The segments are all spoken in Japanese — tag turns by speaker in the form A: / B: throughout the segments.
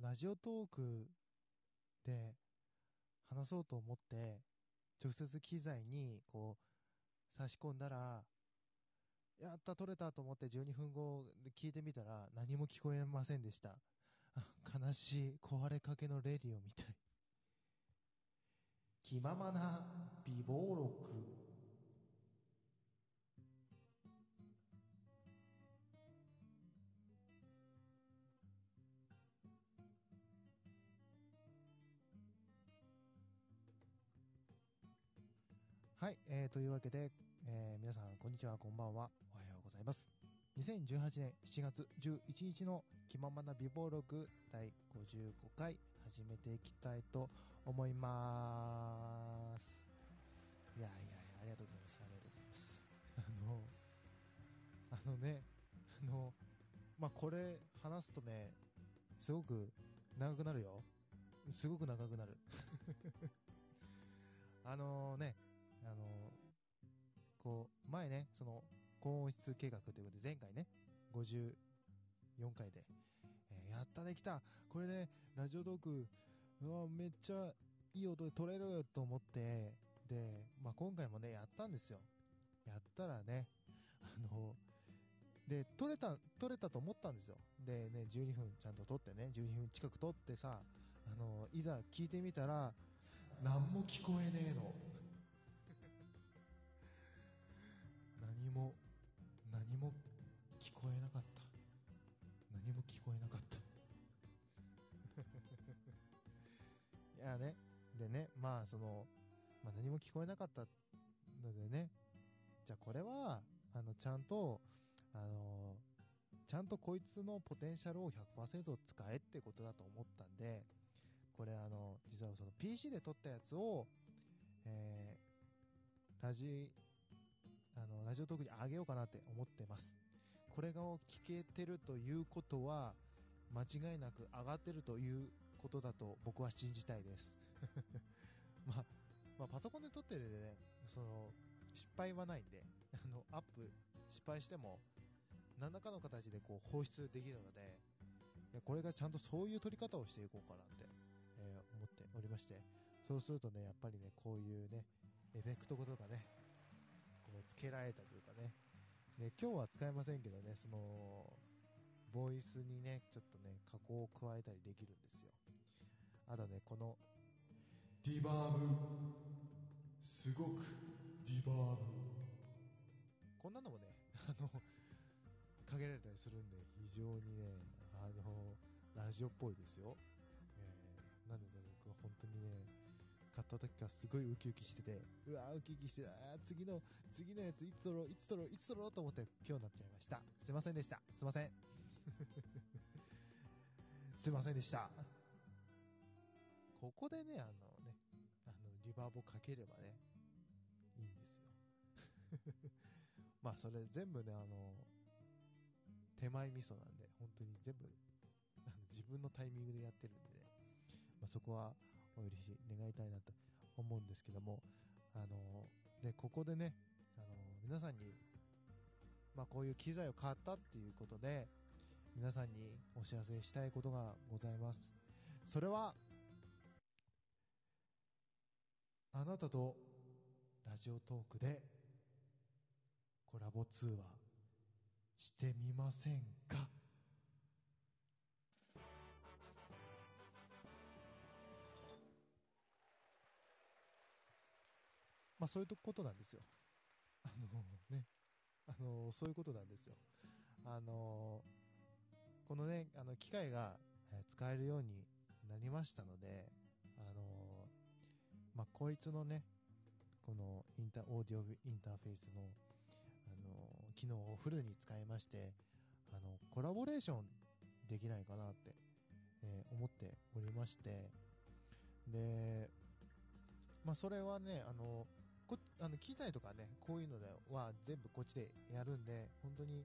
A: ラジオトークで話そうと思って、直接機材にこう差し込んだら、やった、撮れたと思って12分後で聞いてみたら何も聞こえませんでした。悲しい壊れかけのレディオみたい。気ままな美貌録。はい、えー、というわけで、えー皆さん、こんにちは、こんばんは、おはようございます。2018年7月11日の気ままな美貌録第55回始めていきたいと思いまーす。いやいやいや、ありがとうございます。ありがとうございます。あの、あのね、あの、まあ、これ話すとね、すごく長くなるよ。すごく長くなる。あのね、あの、こう、前ね、その、高音質計画ということで、前回ね、54回で、えーやったできたこれで、ラジオトーク、うわ、めっちゃいい音で撮れると思って、で、まあ、今回もね、やったんですよ。やったらね、あの、で、撮れた、撮れたと思ったんですよ。でね、12分ちゃんと撮ってね、12分近く撮ってさ、あの、いざ聞いてみたら、何も聞こえねえの。何も何も聞こえなかった。何も聞こえなかった。いやね。でねまあその、まあ、何も聞こえなかったのでね。じゃあこれはあのちゃんとあのちゃんとこいつのポテンシャルを100%使えってことだと思ったんでこれあの実はその PC で撮ったやつをえーラジあの、ラジオトークに上げようかなって思ってます。これが聞けてるということは、間違いなく上がってるということだと僕は信じたいです。まあ、まあ、パソコンで撮ってるでね、その、失敗はないんで、あの、アップ失敗しても、何らかの形でこう放出できるので、これがちゃんとそういう撮り方をしていこうかなって、えー思っておりまして、そうするとね、やっぱりね、こういうね、エフェクトとかね、つけられたというかね。ね今日は使えませんけどねそのボイスにねちょっとね加工を加えたりできるんですよ。あとねこのディバーブ。すごくディバーブ。こんなのもね あのかけられたりするんで非常にねあのラジオっぽいですよ、えーなので僕は本当にねった時からすごいウキウキしてて、うわーウキウキして、あー次の、次のやついつ撮ろう、いつ撮ろう、いつ撮ろうと思って今日になっちゃいました。すいませんでした。すいません。すいませんでした。ここでね、あのね、あの、リバーブをかければね、いいんですよ。まあ、それ全部ね、あの、手前味噌なんで、本当に全部、あの自分のタイミングでやってるんでね、まあ、そこはお許し願いたいなと思うんですけども、あの、で、ここでね、あの、皆さんに、まあ、こういう機材を買ったっていうことで、皆さんにお知らせしたいことがございます。それは、あなたとラジオトークでコラボ通話してみませんか？まあそういうことなんですよ。あのね、あのそういうことなんですよ。あのこのね、あの機械が使えるようになりましたので、あのまあこいつのね、このインタ、オーディオインターフェースの、あの機能をフルに使いまして、あの、コラボレーションできないかなって、えー思っておりまして、で、まあそれはね、あの、こあの機材とかね、こういうのでは全部こっちでやるんで、本当に、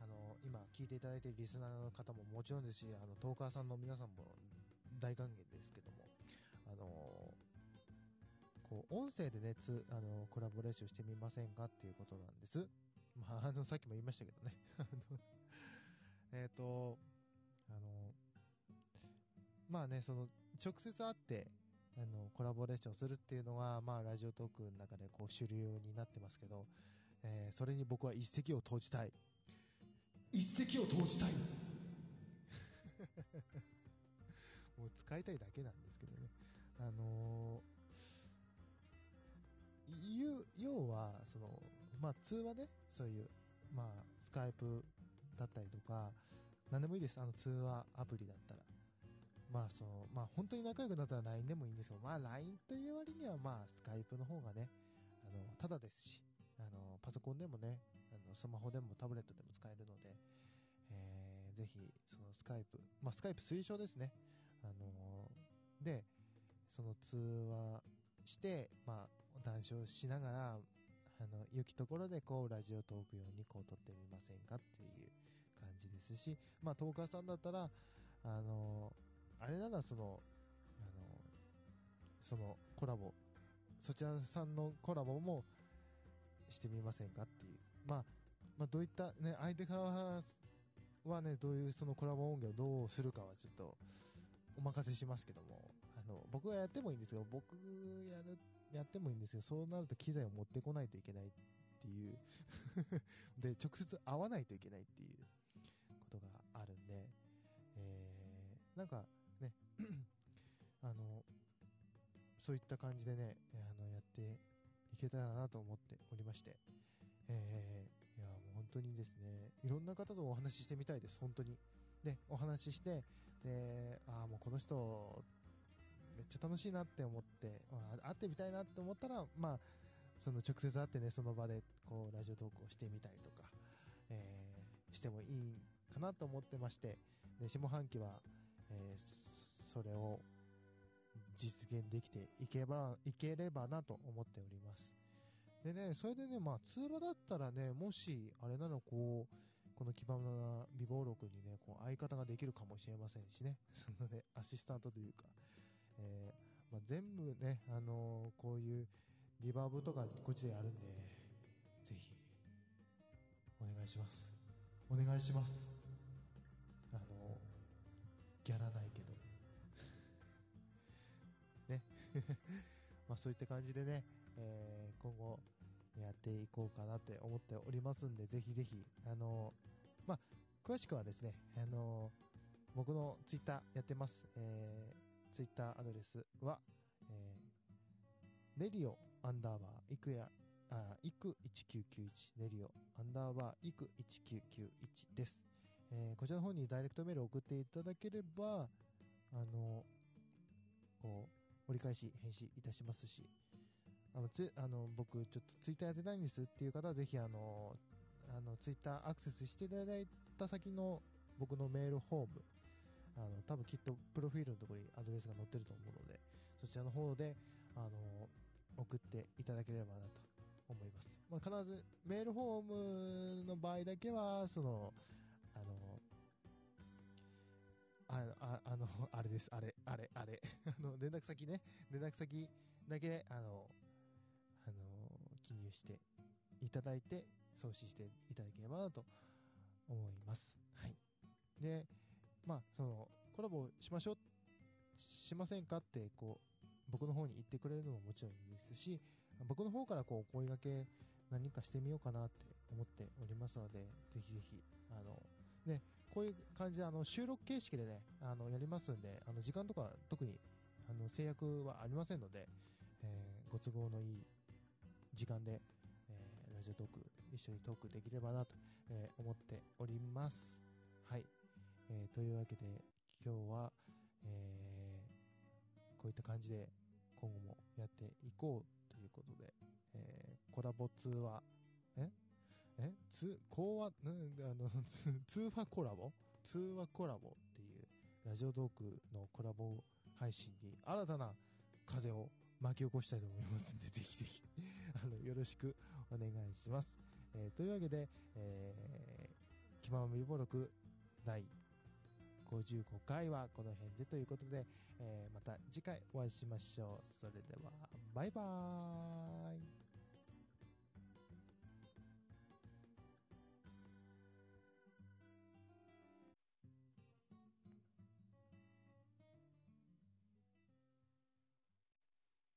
A: あの、今聞いていただいているリスナーの方ももちろんですし、あの、トーカーさんの皆さんも大歓迎ですけども、あの、こう、音声でね、つ、あの、コラボレーションしてみませんかっていうことなんです。まあ、あの、さっきも言いましたけどね。あの、えっ、と、あの、まあね、その、直接会って、あの、コラボレーションするっていうのは、まあ、ラジオトークの中でこう、主流になってますけど、えーそれに僕は一石を投じたい。一石を投じたい もう使いたいだけなんですけどね。あのー要は、その、まあ、通話ね、そういう、まあ、スカイプだったりとか、何でもいいです、あの、通話アプリだったら。まあ、その、まあ、本当に仲良くなったら LINE でもいいんですけど、まあ、LINE という割には、まあ、スカイプの方がね、あの、ただですし、あの、パソコンでもね、あの、スマホでもタブレットでも使えるので、えー、ぜひ、そのスカイプ、まあ、スカイプ推奨ですね。あのーで、その通話して、まあ、談笑しながら、あの、良きところで、こう、ラジオトーク用にこう撮ってみませんかっていう感じですし、まあ、トーカーさんだったら、あのーあれならその、あのそのコラボ、そちらさんのコラボもしてみませんかっていう。まあ、まあ、どういったね、相手側はね、どういうそのコラボ音源をどうするかはちょっとお任せしますけども、あの、僕がやってもいいんですけど、僕やる、やってもいいんですけど、そうなると機材を持ってこないといけないっていう。で、直接会わないといけないっていうことがあるんで、えー、なんか、あの、そういった感じでね、あの、やっていけたらなと思っておりまして、えー、いや、もう本当にですね、いろんな方とお話ししてみたいです、本当に。で、お話しして、で、ああ、もうこの人、めっちゃ楽しいなって思って、会ってみたいなって思ったら、まあ、その直接会ってね、その場で、こう、ラジオトークをしてみたりとか、えーしてもいいかなと思ってまして、で、下半期は、えーそれを実現できていけば、いければなと思っております。でね、それでね、まあ、通話だったらね、もし、あれなの、こう、この基盤な美貌録にね、こう、相方ができるかもしれませんしね、そのね、アシスタントというか、えーまあ、全部ね、あのーこういうリバーブとかこっちでやるんで、ぜひ、お願いします。お願いします。あのーギャラないけど。まあそういった感じでね、えー今後やっていこうかなって思っておりますんで、ぜひぜひ、あのーまあ、詳しくはですね、あのー僕のツイッターやってます。えー、ツイッターアドレスは、えー、レディオアンダーバー、いくや、あ、いく1991、レディオアンダーバー、いく1991です。えーこちらの方にダイレクトメールを送っていただければ、あの、こう、折り返し返信いたしますし、あの、つ、あの、僕、ちょっとツイッターやってないんですっていう方は、ぜひ、あの、あの、ツイッターアクセスしていただいた先の僕のメールフォーム、あの、多分きっとプロフィールのところにアドレスが載ってると思うので、そちらの方で、あの、送っていただければなと思います。まあ、必ずメールフォームの場合だけは、そ、の、あ、ああの、あれです、あれ、あれ、あれ、あの、連絡先ね、連絡先だけ、あの、あの、記入していただいて、送信していただければなと思います。はい。で、まあ、その、コラボしましょう、しませんかって、こう、僕の方に言ってくれるのももちろんいいですし、僕の方からこう、声掛け何かしてみようかなって思っておりますので、ぜひぜひ、あの、ね、こういう感じで、あの、収録形式でね、あの、やりますんで、あの、時間とか特に、あの、制約はありませんので、えーご都合のいい時間で、えーラジオトーク、一緒にトークできればなと、えー思っております。はい。えーというわけで、今日は、えーこういった感じで、今後もやっていこうということで、えーコラボ通話、え？え通、講話、なんあの、通話コラボ？通話コラボっていう、ラジオトークのコラボ配信に新たな風を巻き起こしたいと思いますんで、ぜひぜひ、あの、よろしくお願いします。えーというわけで、えー、気ままみぼろく第55回はこの辺でということで、えーまた次回お会いしましょう。それでは、バイバーイ。